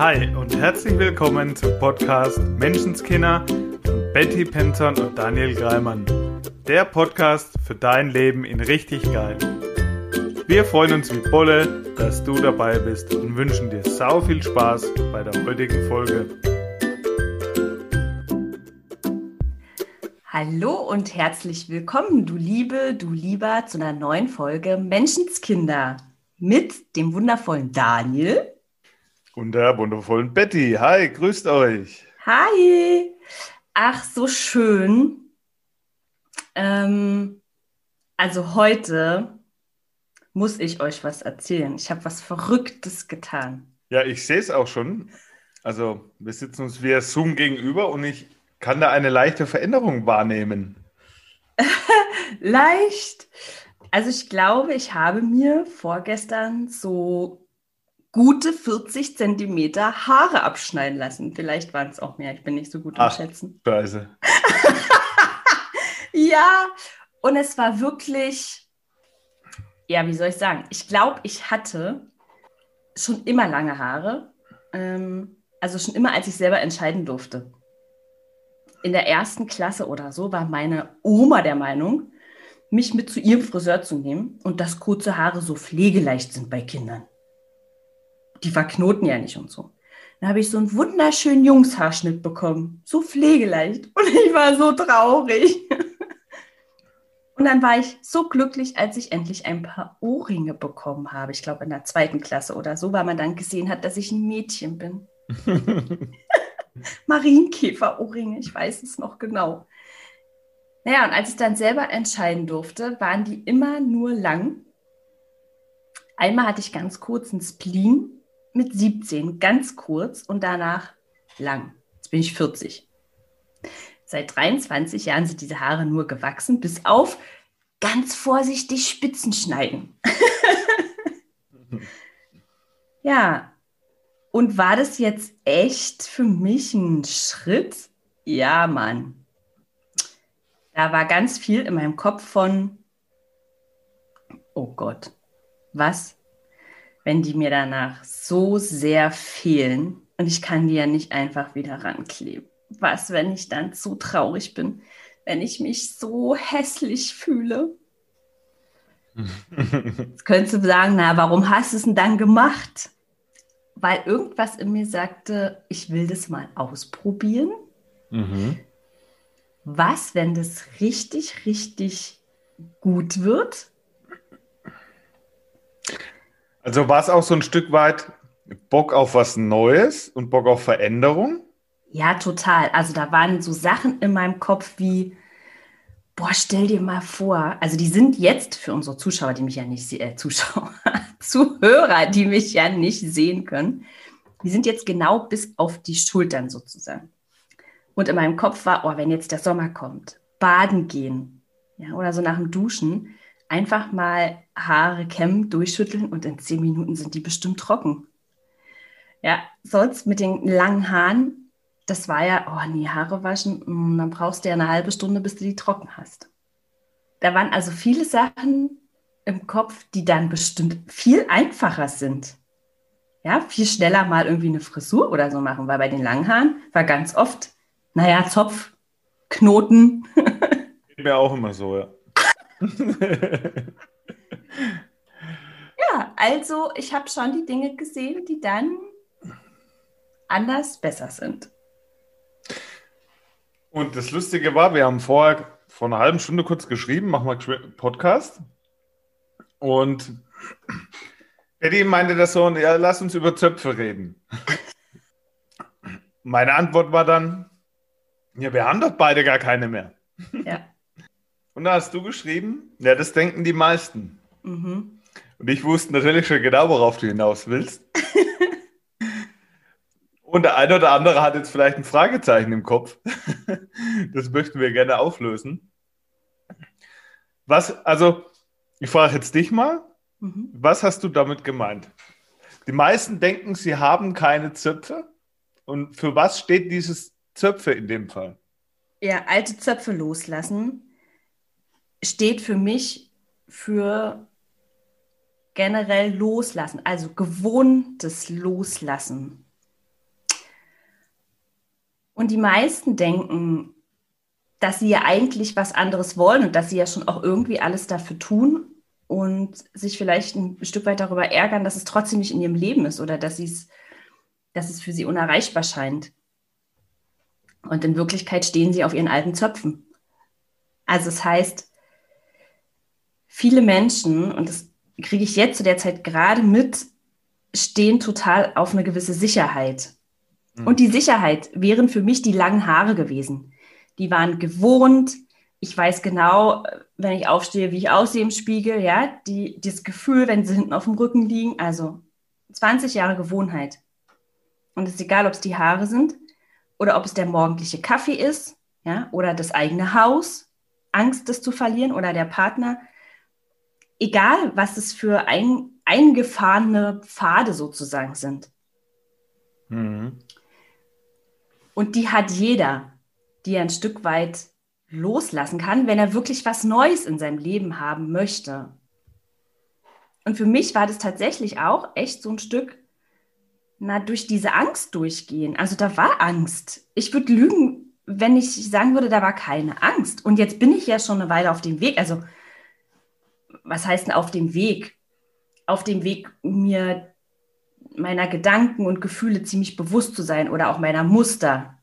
Hi und herzlich willkommen zum Podcast Menschenskinder von Betty Penton und Daniel Greimann. Der Podcast für dein Leben in richtig geil. Wir freuen uns wie Bolle, dass du dabei bist und wünschen dir sau viel Spaß bei der heutigen Folge. Hallo und herzlich willkommen, du Liebe, du Lieber, zu einer neuen Folge Menschenskinder mit dem wundervollen Daniel. Und der wundervollen Betty. Hi, grüßt euch. Hi. Ach, so schön. Ähm, also heute muss ich euch was erzählen. Ich habe was Verrücktes getan. Ja, ich sehe es auch schon. Also wir sitzen uns via Zoom gegenüber und ich kann da eine leichte Veränderung wahrnehmen. Leicht. Also ich glaube, ich habe mir vorgestern so gute 40 Zentimeter Haare abschneiden lassen. Vielleicht waren es auch mehr. Ich bin nicht so gut im Schätzen. Scheiße. ja, und es war wirklich, ja, wie soll ich sagen? Ich glaube, ich hatte schon immer lange Haare. Ähm, also schon immer, als ich selber entscheiden durfte. In der ersten Klasse oder so war meine Oma der Meinung, mich mit zu ihrem Friseur zu nehmen und dass kurze Haare so pflegeleicht sind bei Kindern. Die verknoten ja nicht und so. Dann habe ich so einen wunderschönen Jungshaarschnitt bekommen, so pflegeleicht. Und ich war so traurig. Und dann war ich so glücklich, als ich endlich ein paar Ohrringe bekommen habe. Ich glaube, in der zweiten Klasse oder so, weil man dann gesehen hat, dass ich ein Mädchen bin. Marienkäfer-Ohrringe, ich weiß es noch genau. Naja, und als ich dann selber entscheiden durfte, waren die immer nur lang. Einmal hatte ich ganz kurz einen Spleen mit 17, ganz kurz und danach lang. Jetzt bin ich 40. Seit 23 Jahren sind diese Haare nur gewachsen, bis auf ganz vorsichtig Spitzen schneiden. ja, und war das jetzt echt für mich ein Schritt? Ja, Mann. Da war ganz viel in meinem Kopf von, oh Gott, was, wenn die mir danach so sehr fehlen und ich kann die ja nicht einfach wieder rankleben? Was, wenn ich dann zu traurig bin, wenn ich mich so hässlich fühle? Jetzt könntest du sagen, na, warum hast du es denn dann gemacht? Weil irgendwas in mir sagte, ich will das mal ausprobieren. Mhm was, wenn das richtig, richtig gut wird? Also war es auch so ein Stück weit Bock auf was Neues und Bock auf Veränderung? Ja, total. Also da waren so Sachen in meinem Kopf wie, boah, stell dir mal vor, also die sind jetzt für unsere Zuschauer, die mich ja nicht äh, Zuschauer, Zuhörer, die mich ja nicht sehen können, die sind jetzt genau bis auf die Schultern sozusagen. Und in meinem Kopf war, oh, wenn jetzt der Sommer kommt, baden gehen, ja, oder so nach dem Duschen, einfach mal Haare kämmen, durchschütteln und in zehn Minuten sind die bestimmt trocken. Ja, sonst mit den langen Haaren, das war ja, oh nee, Haare waschen, hm, dann brauchst du ja eine halbe Stunde, bis du die trocken hast. Da waren also viele Sachen im Kopf, die dann bestimmt viel einfacher sind. Ja, viel schneller mal irgendwie eine Frisur oder so machen, weil bei den langen Haaren war ganz oft, naja, Zopf, Knoten. Geht mir auch immer so, ja. Ja, also ich habe schon die Dinge gesehen, die dann anders besser sind. Und das Lustige war, wir haben vorher vor einer halben Stunde kurz geschrieben, machen wir Podcast. Und Eddie meinte das so, ja, lass uns über Zöpfe reden. Meine Antwort war dann, ja, wir haben doch beide gar keine mehr. Ja. Und da hast du geschrieben, ja, das denken die meisten. Mhm. Und ich wusste natürlich schon genau, worauf du hinaus willst. Und der eine oder andere hat jetzt vielleicht ein Fragezeichen im Kopf. das möchten wir gerne auflösen. Was, also, ich frage jetzt dich mal, mhm. was hast du damit gemeint? Die meisten denken, sie haben keine Zöpfe. Und für was steht dieses Zöpfe in dem Fall. Ja, alte Zöpfe loslassen steht für mich für generell loslassen, also gewohntes Loslassen. Und die meisten denken, dass sie ja eigentlich was anderes wollen und dass sie ja schon auch irgendwie alles dafür tun und sich vielleicht ein Stück weit darüber ärgern, dass es trotzdem nicht in ihrem Leben ist oder dass, dass es für sie unerreichbar scheint. Und in Wirklichkeit stehen sie auf ihren alten Zöpfen. Also es das heißt, viele Menschen, und das kriege ich jetzt zu der Zeit gerade mit, stehen total auf eine gewisse Sicherheit. Mhm. Und die Sicherheit wären für mich die langen Haare gewesen. Die waren gewohnt. Ich weiß genau, wenn ich aufstehe, wie ich aussehe im Spiegel, ja, die, das Gefühl, wenn sie hinten auf dem Rücken liegen, also 20 Jahre Gewohnheit. Und es ist egal, ob es die Haare sind oder ob es der morgendliche Kaffee ist, ja, oder das eigene Haus, Angst, das zu verlieren oder der Partner. Egal, was es für ein, eingefahrene Pfade sozusagen sind. Mhm. Und die hat jeder, die er ein Stück weit loslassen kann, wenn er wirklich was Neues in seinem Leben haben möchte. Und für mich war das tatsächlich auch echt so ein Stück, na, durch diese Angst durchgehen. Also da war Angst. Ich würde lügen, wenn ich sagen würde, da war keine Angst. Und jetzt bin ich ja schon eine Weile auf dem Weg. Also, was heißt denn auf dem Weg? Auf dem Weg, mir meiner Gedanken und Gefühle ziemlich bewusst zu sein oder auch meiner Muster.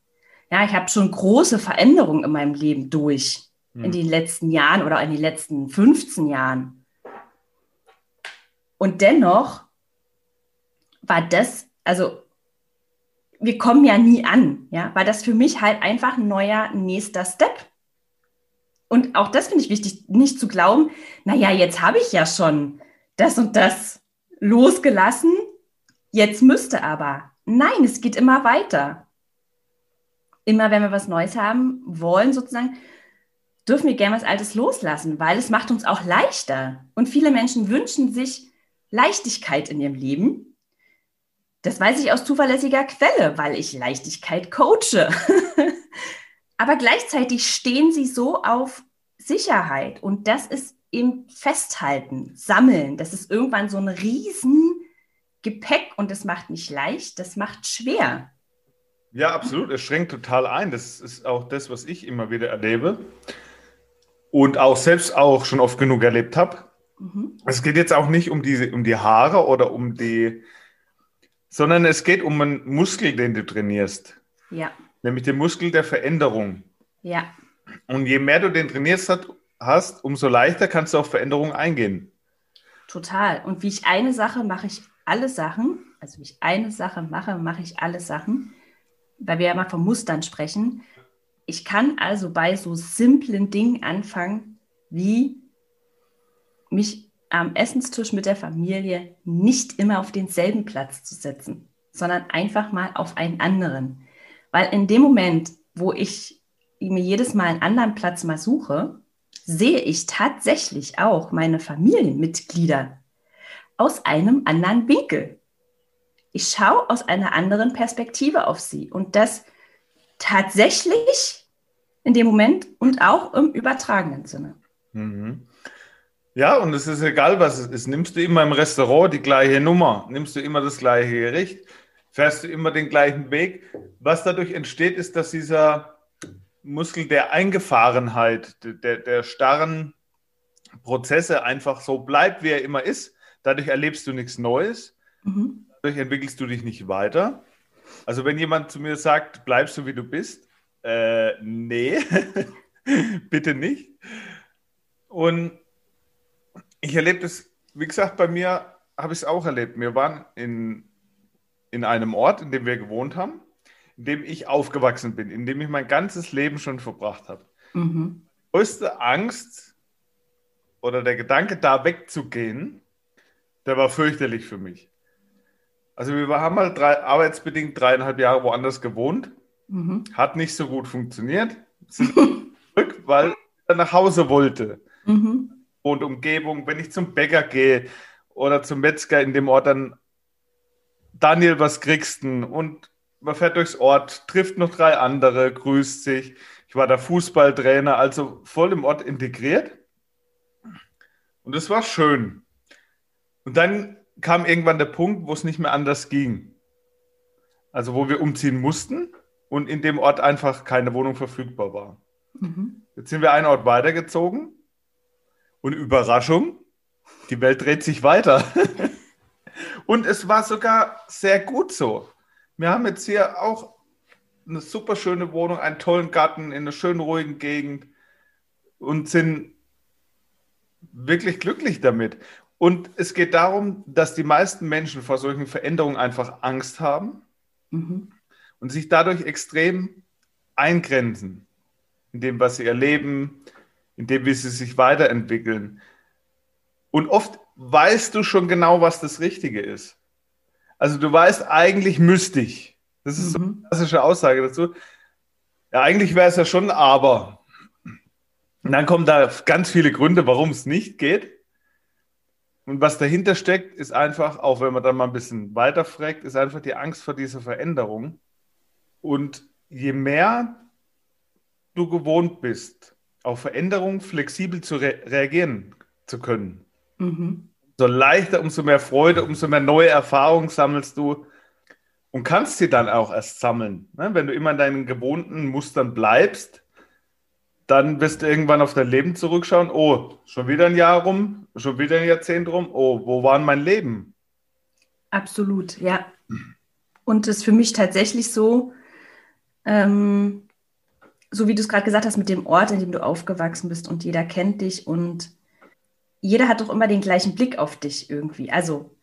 Ja, ich habe schon große Veränderungen in meinem Leben durch hm. in den letzten Jahren oder in den letzten 15 Jahren. Und dennoch war das, also wir kommen ja nie an, ja, war das für mich halt einfach ein neuer nächster Step. Und auch das finde ich wichtig, nicht zu glauben, naja, jetzt habe ich ja schon das und das losgelassen Jetzt müsste aber. Nein, es geht immer weiter. Immer wenn wir was Neues haben wollen, sozusagen, dürfen wir gerne was Altes loslassen, weil es macht uns auch leichter. Und viele Menschen wünschen sich Leichtigkeit in ihrem Leben. Das weiß ich aus zuverlässiger Quelle, weil ich Leichtigkeit coache. Aber gleichzeitig stehen sie so auf Sicherheit und das ist eben Festhalten, Sammeln. Das ist irgendwann so ein riesen Gepäck und das macht nicht leicht, das macht schwer. Ja, absolut. Es schränkt total ein. Das ist auch das, was ich immer wieder erlebe und auch selbst auch schon oft genug erlebt habe. Mhm. Es geht jetzt auch nicht um, diese, um die Haare oder um die, sondern es geht um einen Muskel, den du trainierst. Ja. Nämlich den Muskel der Veränderung. Ja. Und je mehr du den trainierst hast, umso leichter kannst du auf Veränderungen eingehen. Total. Und wie ich eine Sache mache ich alle Sachen, also wenn ich eine Sache mache, mache ich alle Sachen, weil wir ja mal von Mustern sprechen. Ich kann also bei so simplen Dingen anfangen, wie mich am Essenstisch mit der Familie nicht immer auf denselben Platz zu setzen, sondern einfach mal auf einen anderen. Weil in dem Moment, wo ich mir jedes Mal einen anderen Platz mal suche, sehe ich tatsächlich auch meine Familienmitglieder aus einem anderen Winkel. Ich schaue aus einer anderen Perspektive auf sie und das tatsächlich in dem Moment und auch im übertragenen Sinne. Mhm. Ja, und es ist egal, was es ist. Nimmst du immer im Restaurant die gleiche Nummer, nimmst du immer das gleiche Gericht, fährst du immer den gleichen Weg. Was dadurch entsteht, ist, dass dieser Muskel der Eingefahrenheit, der, der starren Prozesse einfach so bleibt, wie er immer ist. Dadurch erlebst du nichts Neues. Mhm. Dadurch entwickelst du dich nicht weiter. Also wenn jemand zu mir sagt, bleibst du wie du bist, äh, nee, bitte nicht. Und ich erlebe das, wie gesagt, bei mir habe ich es auch erlebt. Wir waren in, in einem Ort, in dem wir gewohnt haben, in dem ich aufgewachsen bin, in dem ich mein ganzes Leben schon verbracht habe. Mhm. Größte Angst oder der Gedanke, da wegzugehen, der war fürchterlich für mich. Also wir haben halt drei, arbeitsbedingt dreieinhalb Jahre woanders gewohnt. Mhm. Hat nicht so gut funktioniert. Sind zurück, weil ich nach Hause wollte. Mhm. Und Umgebung, wenn ich zum Bäcker gehe oder zum Metzger in dem Ort, dann Daniel, was kriegst du? Und man fährt durchs Ort, trifft noch drei andere, grüßt sich. Ich war der Fußballtrainer, also voll im Ort integriert. Und es war schön. Und dann kam irgendwann der Punkt, wo es nicht mehr anders ging. Also wo wir umziehen mussten. und in dem Ort einfach keine Wohnung verfügbar war. Mhm. Jetzt sind wir einen Ort weitergezogen und Überraschung, die Welt dreht sich weiter. und es war sogar sehr gut so. Wir haben jetzt hier auch eine super schöne Wohnung, einen tollen Garten in einer schönen ruhigen Gegend und sind wirklich glücklich damit. Und es geht darum, dass die meisten Menschen vor solchen Veränderungen einfach Angst haben mhm. und sich dadurch extrem eingrenzen in dem, was sie erleben, in dem, wie sie sich weiterentwickeln. Und oft weißt du schon genau, was das Richtige ist. Also du weißt, eigentlich müsste ich. Das ist mhm. so eine klassische Aussage dazu. Ja, eigentlich wäre es ja schon aber. Und dann kommen da ganz viele Gründe, warum es nicht geht. Und was dahinter steckt, ist einfach, auch wenn man dann mal ein bisschen weiter fragt, ist einfach die Angst vor dieser Veränderung. Und je mehr du gewohnt bist, auf Veränderungen flexibel zu re reagieren zu können, mhm. so leichter, umso mehr Freude, umso mehr neue Erfahrungen sammelst du und kannst sie dann auch erst sammeln. Ne? Wenn du immer in deinen gewohnten Mustern bleibst, dann wirst du irgendwann auf dein Leben zurückschauen. Oh, schon wieder ein Jahr rum, schon wieder ein Jahrzehnt rum. Oh, wo war mein Leben? Absolut, ja. Und es ist für mich tatsächlich so, ähm, so wie du es gerade gesagt hast, mit dem Ort, in dem du aufgewachsen bist und jeder kennt dich und jeder hat doch immer den gleichen Blick auf dich irgendwie. Also,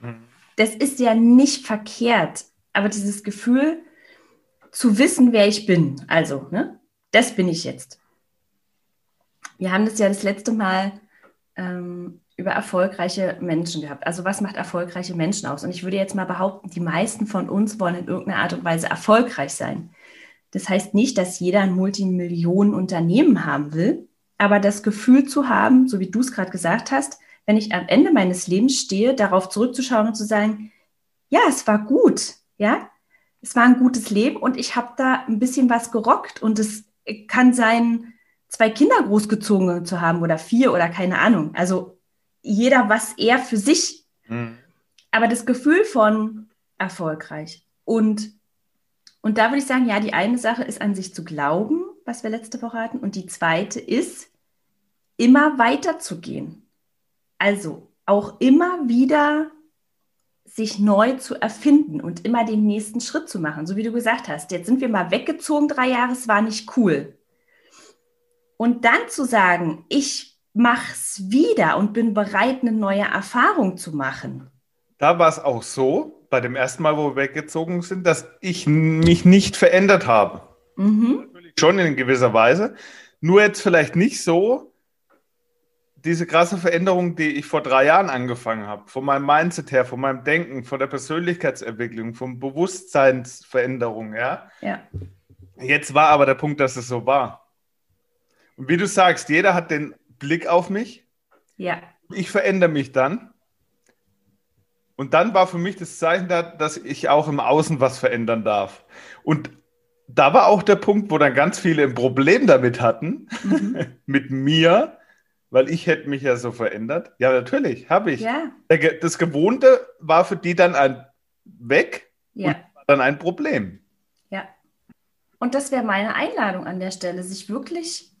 mhm. das ist ja nicht verkehrt, aber dieses Gefühl zu wissen, wer ich bin, also, ne? Das bin ich jetzt. Wir haben das ja das letzte Mal ähm, über erfolgreiche Menschen gehabt. Also was macht erfolgreiche Menschen aus? Und ich würde jetzt mal behaupten, die meisten von uns wollen in irgendeiner Art und Weise erfolgreich sein. Das heißt nicht, dass jeder ein Multimillionen-Unternehmen haben will, aber das Gefühl zu haben, so wie du es gerade gesagt hast, wenn ich am Ende meines Lebens stehe, darauf zurückzuschauen und zu sagen, ja, es war gut, ja, es war ein gutes Leben und ich habe da ein bisschen was gerockt und es kann sein, zwei Kinder großgezogen zu haben oder vier oder keine Ahnung. Also jeder, was er für sich. Mhm. Aber das Gefühl von erfolgreich. Und, und da würde ich sagen, ja, die eine Sache ist an sich zu glauben, was wir letzte Woche hatten. Und die zweite ist, immer weiterzugehen. Also auch immer wieder sich neu zu erfinden und immer den nächsten Schritt zu machen. So wie du gesagt hast, jetzt sind wir mal weggezogen, drei Jahre, es war nicht cool. Und dann zu sagen, ich mache es wieder und bin bereit, eine neue Erfahrung zu machen. Da war es auch so, bei dem ersten Mal, wo wir weggezogen sind, dass ich mich nicht verändert habe. Mhm. Schon in gewisser Weise. Nur jetzt vielleicht nicht so, diese krasse Veränderung, die ich vor drei Jahren angefangen habe, von meinem Mindset her, von meinem Denken, von der Persönlichkeitsentwicklung, von Bewusstseinsveränderung, ja. Ja. Jetzt war aber der Punkt, dass es so war. Und wie du sagst, jeder hat den Blick auf mich. Ja. Ich verändere mich dann. Und dann war für mich das Zeichen da, dass ich auch im Außen was verändern darf. Und da war auch der Punkt, wo dann ganz viele ein Problem damit hatten, mhm. mit mir, weil ich hätte mich ja so verändert. Ja, natürlich, habe ich. Ja. Das Gewohnte war für die dann ein weg ja. und dann ein Problem. Ja. Und das wäre meine Einladung an der Stelle, sich wirklich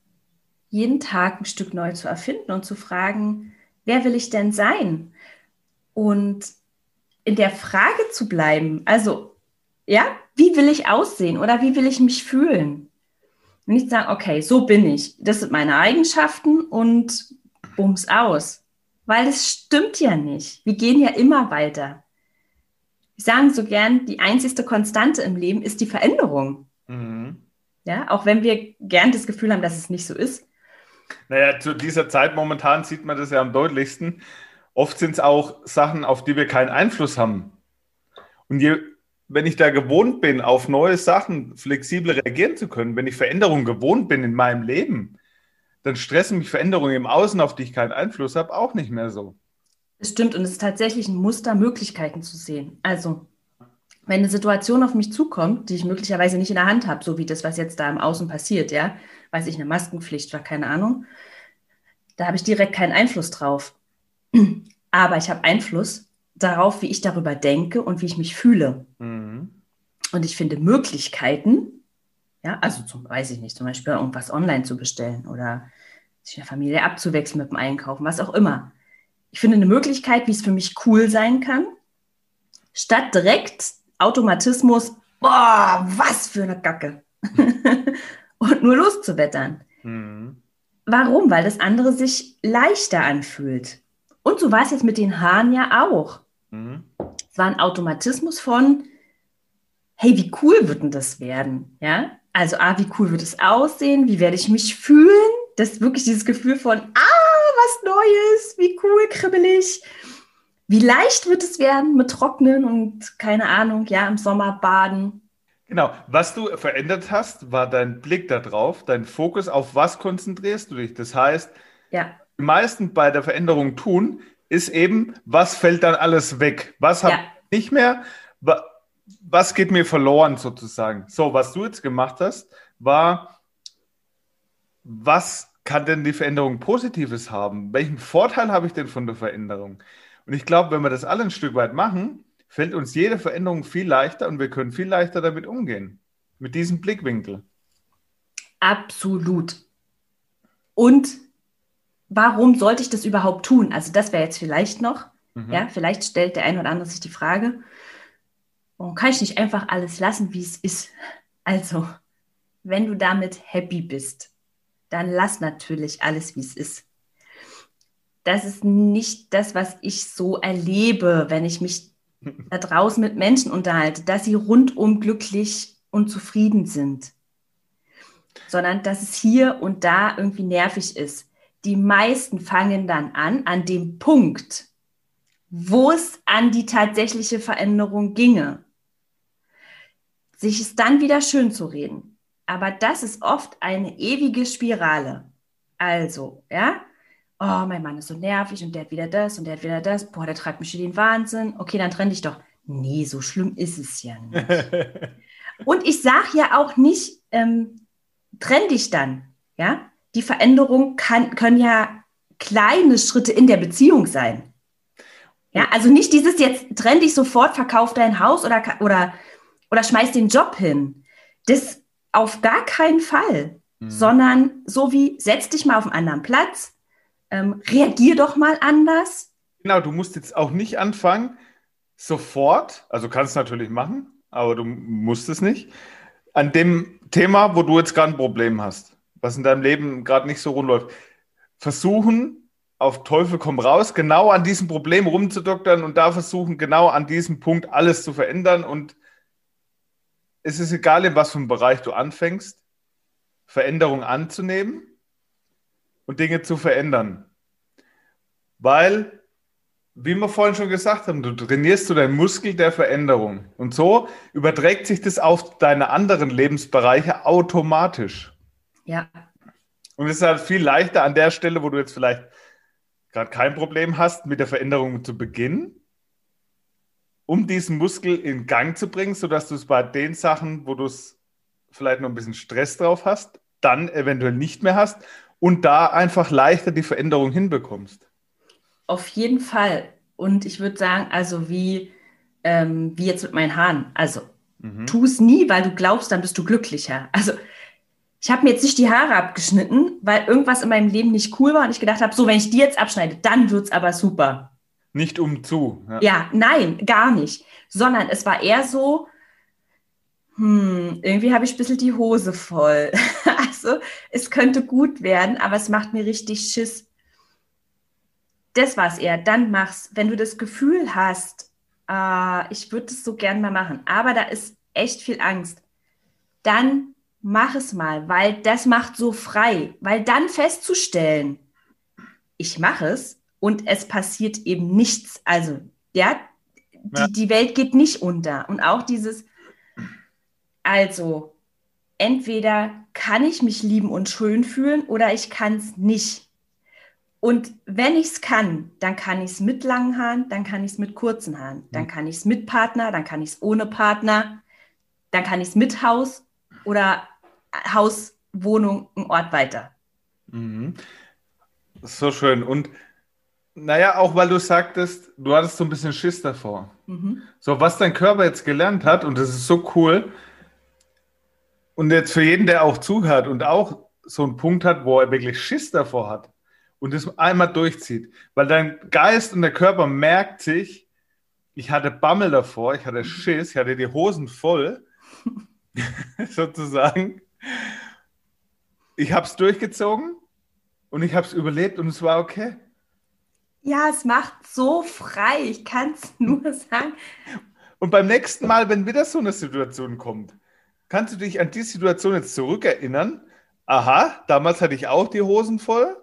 jeden Tag ein Stück neu zu erfinden und zu fragen, wer will ich denn sein? Und in der Frage zu bleiben, also, ja, wie will ich aussehen oder wie will ich mich fühlen? Und nicht sagen, okay, so bin ich. Das sind meine Eigenschaften und bums aus. Weil es stimmt ja nicht. Wir gehen ja immer weiter. Wir sagen so gern, die einzigste Konstante im Leben ist die Veränderung. Mhm. Ja, auch wenn wir gern das Gefühl haben, dass es nicht so ist. Naja, zu dieser Zeit momentan sieht man das ja am deutlichsten. Oft sind es auch Sachen, auf die wir keinen Einfluss haben. Und je wenn ich da gewohnt bin, auf neue Sachen flexibel reagieren zu können, wenn ich Veränderungen gewohnt bin in meinem Leben, dann stressen mich Veränderungen im Außen, auf die ich keinen Einfluss habe, auch nicht mehr so. Es stimmt und es ist tatsächlich ein Muster, Möglichkeiten zu sehen. Also, wenn eine Situation auf mich zukommt, die ich möglicherweise nicht in der Hand habe, so wie das, was jetzt da im Außen passiert, ja, weiß ich, eine Maskenpflicht war, keine Ahnung, da habe ich direkt keinen Einfluss drauf. Aber ich habe Einfluss darauf, wie ich darüber denke und wie ich mich fühle. Mhm. Und ich finde Möglichkeiten, ja, also zum, weiß ich nicht, zum Beispiel irgendwas online zu bestellen oder sich in der Familie abzuwechseln mit dem Einkaufen, was auch immer. Ich finde eine Möglichkeit, wie es für mich cool sein kann, statt direkt Automatismus, boah, was für eine Kacke. und nur loszuwettern. Mhm. Warum? Weil das andere sich leichter anfühlt. Und so war es jetzt mit den Haaren ja auch. Mhm. Es war ein Automatismus von, hey, wie cool wird denn das werden? Ja, also, ah, wie cool wird es aussehen? Wie werde ich mich fühlen? Das ist wirklich dieses Gefühl von, ah, was Neues, wie cool, kribbelig. Wie leicht wird es werden mit Trocknen und keine Ahnung, ja, im Sommer baden. Genau, was du verändert hast, war dein Blick darauf, dein Fokus, auf was konzentrierst du dich. Das heißt, ja. die meisten bei der Veränderung tun, ist eben, was fällt dann alles weg? Was habe ja. ich nicht mehr? Was geht mir verloren sozusagen? So, was du jetzt gemacht hast, war, was kann denn die Veränderung Positives haben? Welchen Vorteil habe ich denn von der Veränderung? Und ich glaube, wenn wir das alle ein Stück weit machen, fällt uns jede Veränderung viel leichter und wir können viel leichter damit umgehen. Mit diesem Blickwinkel. Absolut. Und warum sollte ich das überhaupt tun? Also das wäre jetzt vielleicht noch, mhm. ja, vielleicht stellt der ein oder andere sich die Frage, warum kann ich nicht einfach alles lassen, wie es ist? Also, wenn du damit happy bist, dann lass natürlich alles, wie es ist. Das ist nicht das, was ich so erlebe, wenn ich mich da draußen mit Menschen unterhalte, dass sie rundum glücklich und zufrieden sind, sondern dass es hier und da irgendwie nervig ist. Die meisten fangen dann an, an dem Punkt, wo es an die tatsächliche Veränderung ginge, sich es dann wieder schön zu reden. Aber das ist oft eine ewige Spirale. Also, ja, oh, mein Mann ist so nervig und der hat wieder das und der hat wieder das, boah, der treibt mich in den Wahnsinn. Okay, dann trenn dich doch. Nee, so schlimm ist es ja nicht. und ich sage ja auch nicht, ähm, trenn dich dann. Ja, die Veränderung kann, können ja kleine Schritte in der Beziehung sein. Ja, also nicht dieses jetzt trenn dich sofort, verkauf dein Haus oder, oder, oder schmeiß den Job hin. Das auf gar keinen Fall. Mhm. Sondern so wie setz dich mal auf einen anderen Platz, ähm, reagier doch mal anders. Genau, du musst jetzt auch nicht anfangen, sofort, also kannst du natürlich machen, aber du musst es nicht, an dem Thema, wo du jetzt gerade ein Problem hast, was in deinem Leben gerade nicht so rund läuft, versuchen, auf Teufel komm raus, genau an diesem Problem rumzudoktern und da versuchen, genau an diesem Punkt alles zu verändern. Und es ist egal, in was für einem Bereich du anfängst, Veränderung anzunehmen und Dinge zu verändern. Weil, wie wir vorhin schon gesagt haben, du trainierst du deinen Muskel der Veränderung. Und so überträgt sich das auf deine anderen Lebensbereiche automatisch. Ja. Und es ist halt viel leichter an der Stelle, wo du jetzt vielleicht gerade kein Problem hast, mit der Veränderung zu beginnen, um diesen Muskel in Gang zu bringen, sodass du es bei den Sachen, wo du es vielleicht noch ein bisschen Stress drauf hast, dann eventuell nicht mehr hast und da einfach leichter die Veränderung hinbekommst. Auf jeden Fall. Und ich würde sagen, also wie, ähm, wie jetzt mit meinen Haaren. Also mhm. tu es nie, weil du glaubst, dann bist du glücklicher. Also ich habe mir jetzt nicht die Haare abgeschnitten, weil irgendwas in meinem Leben nicht cool war und ich gedacht habe, so, wenn ich die jetzt abschneide, dann wird es aber super. Nicht um zu. Ja. ja, nein, gar nicht. Sondern es war eher so, hm, irgendwie habe ich ein bisschen die Hose voll. also es könnte gut werden, aber es macht mir richtig Schiss. Das war es eher. Dann mach's. Wenn du das Gefühl hast, äh, ich würde es so gern mal machen, aber da ist echt viel Angst, dann mach es mal, weil das macht so frei. Weil dann festzustellen, ich mache es und es passiert eben nichts. Also, ja, ja. Die, die Welt geht nicht unter. Und auch dieses, also, entweder kann ich mich lieben und schön fühlen oder ich kann es nicht. Und wenn ich es kann, dann kann ich es mit langen Haaren, dann kann ich es mit kurzen Haaren, dann mhm. kann ich es mit Partner, dann kann ich es ohne Partner, dann kann ich es mit Haus oder Haus, Wohnung, ein Ort weiter. Mhm. So schön. Und Naja, auch weil du sagtest, du hattest so ein bisschen Schiss davor. Mhm. So, was dein Körper jetzt gelernt hat, und das ist so cool, und jetzt für jeden, der auch zuhört und auch so einen Punkt hat, wo er wirklich Schiss davor hat und das einmal durchzieht, weil dein Geist und der Körper merkt sich, ich hatte Bammel davor, ich hatte Schiss, ich hatte die Hosen voll, sozusagen. Ich habe es durchgezogen und ich habe es überlebt und es war okay. Ja, es macht so frei, ich kann es nur sagen. Und beim nächsten Mal, wenn wieder so eine Situation kommt, kannst du dich an die Situation jetzt zurückerinnern. Aha, damals hatte ich auch die Hosen voll.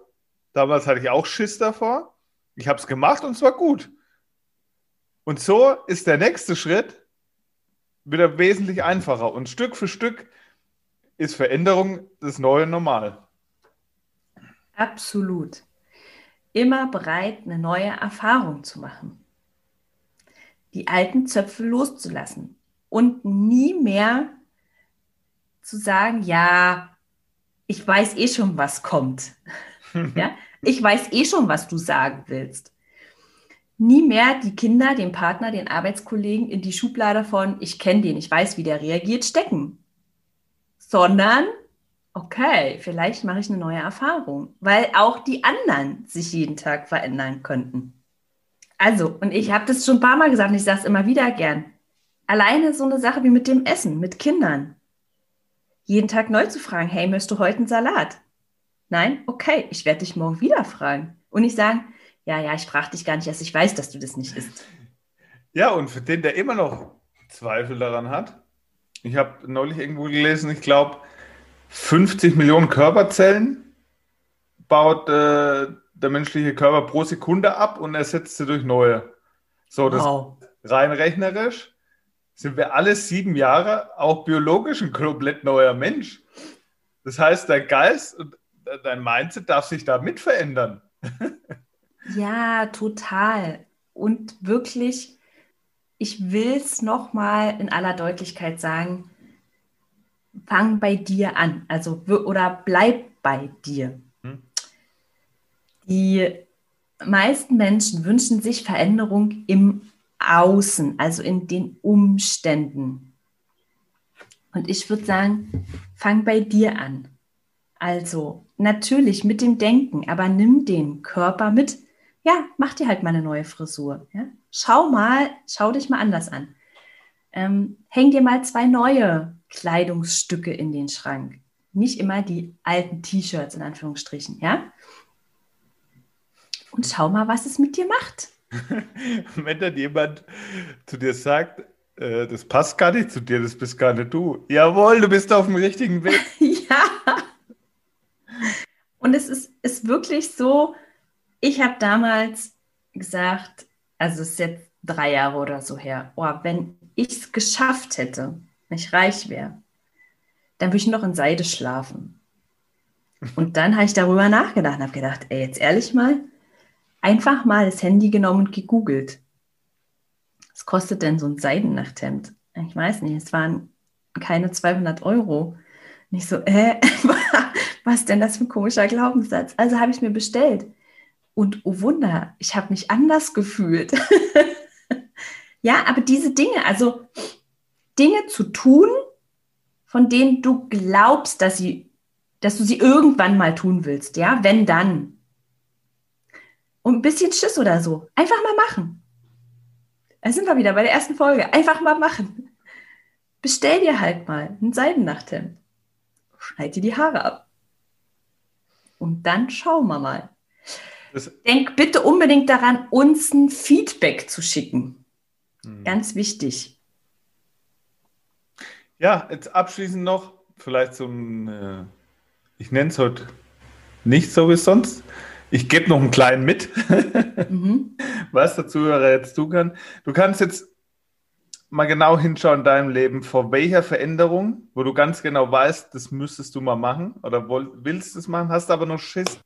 Damals hatte ich auch Schiss davor. Ich habe es gemacht und es war gut. Und so ist der nächste Schritt wieder wesentlich einfacher. Und Stück für Stück ist Veränderung das neue Normal. Absolut. Immer bereit, eine neue Erfahrung zu machen. Die alten Zöpfe loszulassen und nie mehr zu sagen, ja, ich weiß eh schon, was kommt. ja? Ich weiß eh schon, was du sagen willst. Nie mehr die Kinder, den Partner, den Arbeitskollegen in die Schublade von, ich kenne den, ich weiß, wie der reagiert, stecken. Sondern, okay, vielleicht mache ich eine neue Erfahrung, weil auch die anderen sich jeden Tag verändern könnten. Also, und ich habe das schon ein paar Mal gesagt und ich sage es immer wieder gern. Alleine so eine Sache wie mit dem Essen, mit Kindern jeden Tag neu zu fragen, hey, möchtest du heute einen Salat? Nein? Okay, ich werde dich morgen wieder fragen. Und nicht sagen, ja, ja, ich frage dich gar nicht erst, ich weiß, dass du das nicht isst. Ja, und für den, der immer noch Zweifel daran hat, ich habe neulich irgendwo gelesen, ich glaube, 50 Millionen Körperzellen baut äh, der menschliche Körper pro Sekunde ab und ersetzt sie durch neue. So, das wow. rein rechnerisch sind wir alle sieben Jahre auch biologisch ein komplett neuer Mensch. Das heißt, dein Geist und dein Mindset darf sich da mit verändern. ja, total. Und wirklich, ich will es nochmal in aller Deutlichkeit sagen, fang bei dir an. Also, oder bleib bei dir. Hm. Die meisten Menschen wünschen sich Veränderung im Außen, also in den Umständen. Und ich würde sagen, fang bei dir an. Also natürlich mit dem Denken, aber nimm den Körper mit. Ja, mach dir halt mal eine neue Frisur. Ja? Schau mal, schau dich mal anders an. Ähm, häng dir mal zwei neue Kleidungsstücke in den Schrank. Nicht immer die alten T-Shirts in Anführungsstrichen, ja? Und schau mal, was es mit dir macht. Wenn dann jemand zu dir sagt, äh, das passt gar nicht zu dir, das bist gar nicht du. Jawohl, du bist auf dem richtigen Weg. ja. Und es ist, ist wirklich so, ich habe damals gesagt, also es ist jetzt drei Jahre oder so her, oh, wenn ich es geschafft hätte, wenn ich reich wäre, dann würde ich noch in Seide schlafen. Und dann habe ich darüber nachgedacht und habe gedacht, ey, jetzt ehrlich mal, einfach mal das Handy genommen und gegoogelt. Was kostet denn so ein Seidennachthemd? Ich weiß nicht, es waren keine 200 Euro. Nicht so, äh, was denn das für ein komischer Glaubenssatz? Also habe ich mir bestellt. Und oh Wunder, ich habe mich anders gefühlt. ja, aber diese Dinge, also Dinge zu tun, von denen du glaubst, dass sie, dass du sie irgendwann mal tun willst, ja, wenn dann und ein bisschen Schiss oder so. Einfach mal machen. Da sind wir wieder bei der ersten Folge. Einfach mal machen. Bestell dir halt mal ein Seidennachthemd. Schneid dir die Haare ab. Und dann schauen wir mal. Das Denk bitte unbedingt daran, uns ein Feedback zu schicken. Mhm. Ganz wichtig. Ja, jetzt abschließend noch vielleicht so ein, äh, ich nenne es heute nicht so wie sonst, ich gebe noch einen kleinen mit, mhm. was der Zuhörer jetzt tun kann. Du kannst jetzt mal genau hinschauen in deinem Leben, vor welcher Veränderung, wo du ganz genau weißt, das müsstest du mal machen oder willst es machen, hast aber noch Schiss.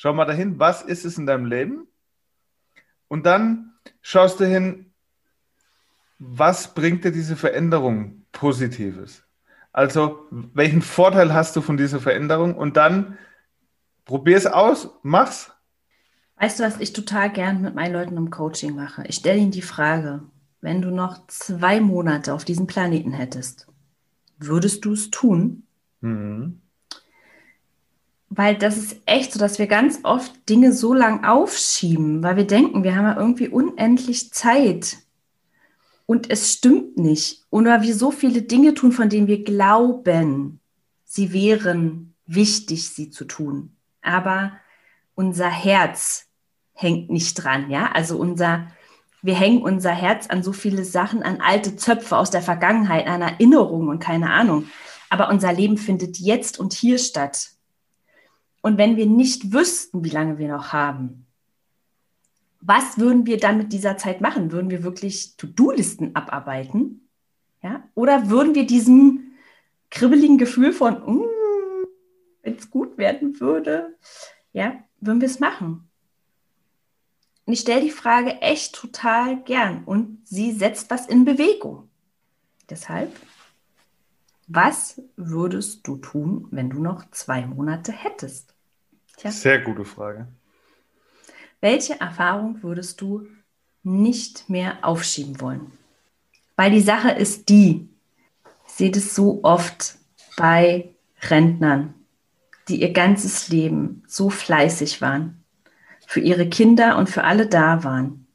Schau mal dahin, was ist es in deinem Leben? Und dann schaust du hin, was bringt dir diese Veränderung Positives? Also, welchen Vorteil hast du von dieser Veränderung? Und dann Probier es aus, mach's. Weißt du, was ich total gern mit meinen Leuten im Coaching mache? Ich stelle ihnen die Frage, wenn du noch zwei Monate auf diesem Planeten hättest, würdest du es tun? Mhm. Weil das ist echt so, dass wir ganz oft Dinge so lang aufschieben, weil wir denken, wir haben ja irgendwie unendlich Zeit. Und es stimmt nicht. Und weil wir so viele Dinge tun, von denen wir glauben, sie wären wichtig, sie zu tun. Aber unser Herz hängt nicht dran, ja? Also unser, wir hängen unser Herz an so viele Sachen, an alte Zöpfe aus der Vergangenheit, an Erinnerungen und keine Ahnung. Aber unser Leben findet jetzt und hier statt. Und wenn wir nicht wüssten, wie lange wir noch haben, was würden wir dann mit dieser Zeit machen? Würden wir wirklich To-Do-Listen abarbeiten? Ja? Oder würden wir diesem kribbeligen Gefühl von, mm, wenn es gut werden würde, ja, würden wir es machen? Und ich stelle die Frage echt total gern und sie setzt was in Bewegung. Deshalb, was würdest du tun, wenn du noch zwei Monate hättest? Tja. Sehr gute Frage. Welche Erfahrung würdest du nicht mehr aufschieben wollen? Weil die Sache ist die, ich sehe das so oft bei Rentnern, die ihr ganzes Leben so fleißig waren, für ihre Kinder und für alle da waren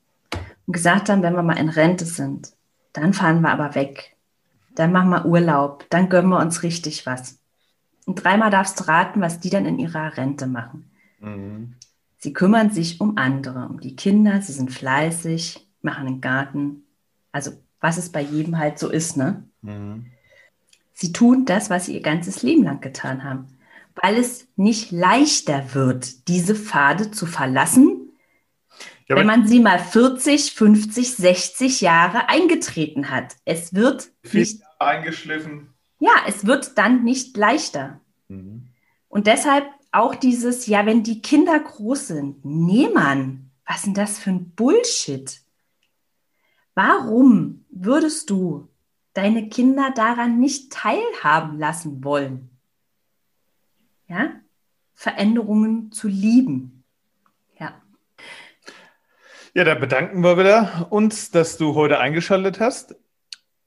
und gesagt haben, wenn wir mal in Rente sind, dann fahren wir aber weg. Dann machen wir Urlaub, dann gönnen wir uns richtig was. Und dreimal darfst du raten, was die dann in ihrer Rente machen. Mhm. Sie kümmern sich um andere, um die Kinder, sie sind fleißig, machen einen Garten. Also was es bei jedem halt so ist, ne? Mhm. Sie tun das, was sie ihr ganzes Leben lang getan haben weil es nicht leichter wird, diese Pfade zu verlassen, ja, wenn man sie mal 40, 50, 60 Jahre eingetreten hat. Es wird nicht eingeschliffen. Ja, es wird dann nicht leichter. Mhm. Und deshalb auch dieses, ja, wenn die Kinder groß sind, nee, Mann, was ist denn das für ein Bullshit? Warum würdest du deine Kinder daran nicht teilhaben lassen wollen? ja, Veränderungen zu lieben. Ja. Da bedanken wir wieder uns, dass du heute eingeschaltet hast.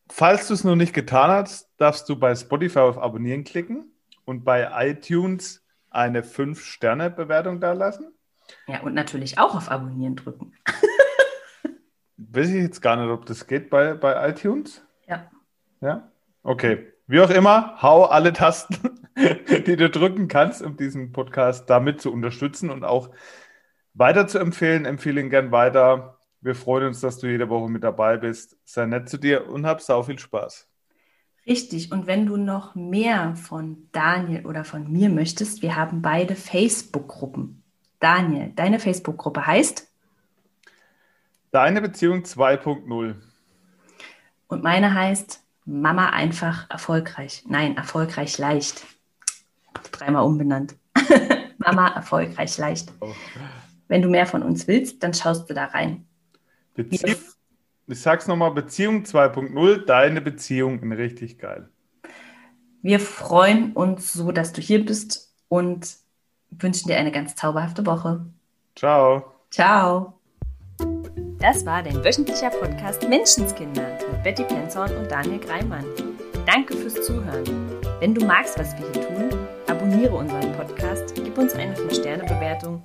Falls du es noch nicht getan hast, darfst du bei Spotify auf Abonnieren klicken und bei iTunes eine 5-Sterne-Bewertung da lassen. Ja, und natürlich auch auf Abonnieren drücken. Weiß ich jetzt gar nicht, ob das geht bei, bei iTunes. Ja. Ja? Okay. Wie auch immer, hau alle Tasten die du drücken kannst, um diesen Podcast damit zu unterstützen und auch weiter zu empfehlen. Empfehle ihn gern weiter. Wir freuen uns, dass du jede Woche mit dabei bist. Sei nett zu dir und hab sau viel Spaß. Richtig. Und wenn du noch mehr von Daniel oder von mir möchtest, wir haben beide Facebook-Gruppen. Daniel, deine Facebook-Gruppe heißt? Deine Beziehung 2.0. Und meine heißt Mama einfach erfolgreich. Nein, erfolgreich leicht dreimal umbenannt. Mama erfolgreich leicht. Oh. Wenn du mehr von uns willst, dann schaust du da rein. Beziehung, ich sag's nochmal, Beziehung 2.0, deine Beziehung in richtig geil. Wir freuen uns so, dass du hier bist und wünschen dir eine ganz zauberhafte Woche. Ciao. Ciao. Das war dein wöchentlicher Podcast Menschenskinder mit Betty Penzorn und Daniel Greimann. Danke fürs Zuhören. Wenn du magst, was wir hier tun, abonniere unseren Podcast, gib uns eine 5-Sterne-Bewertung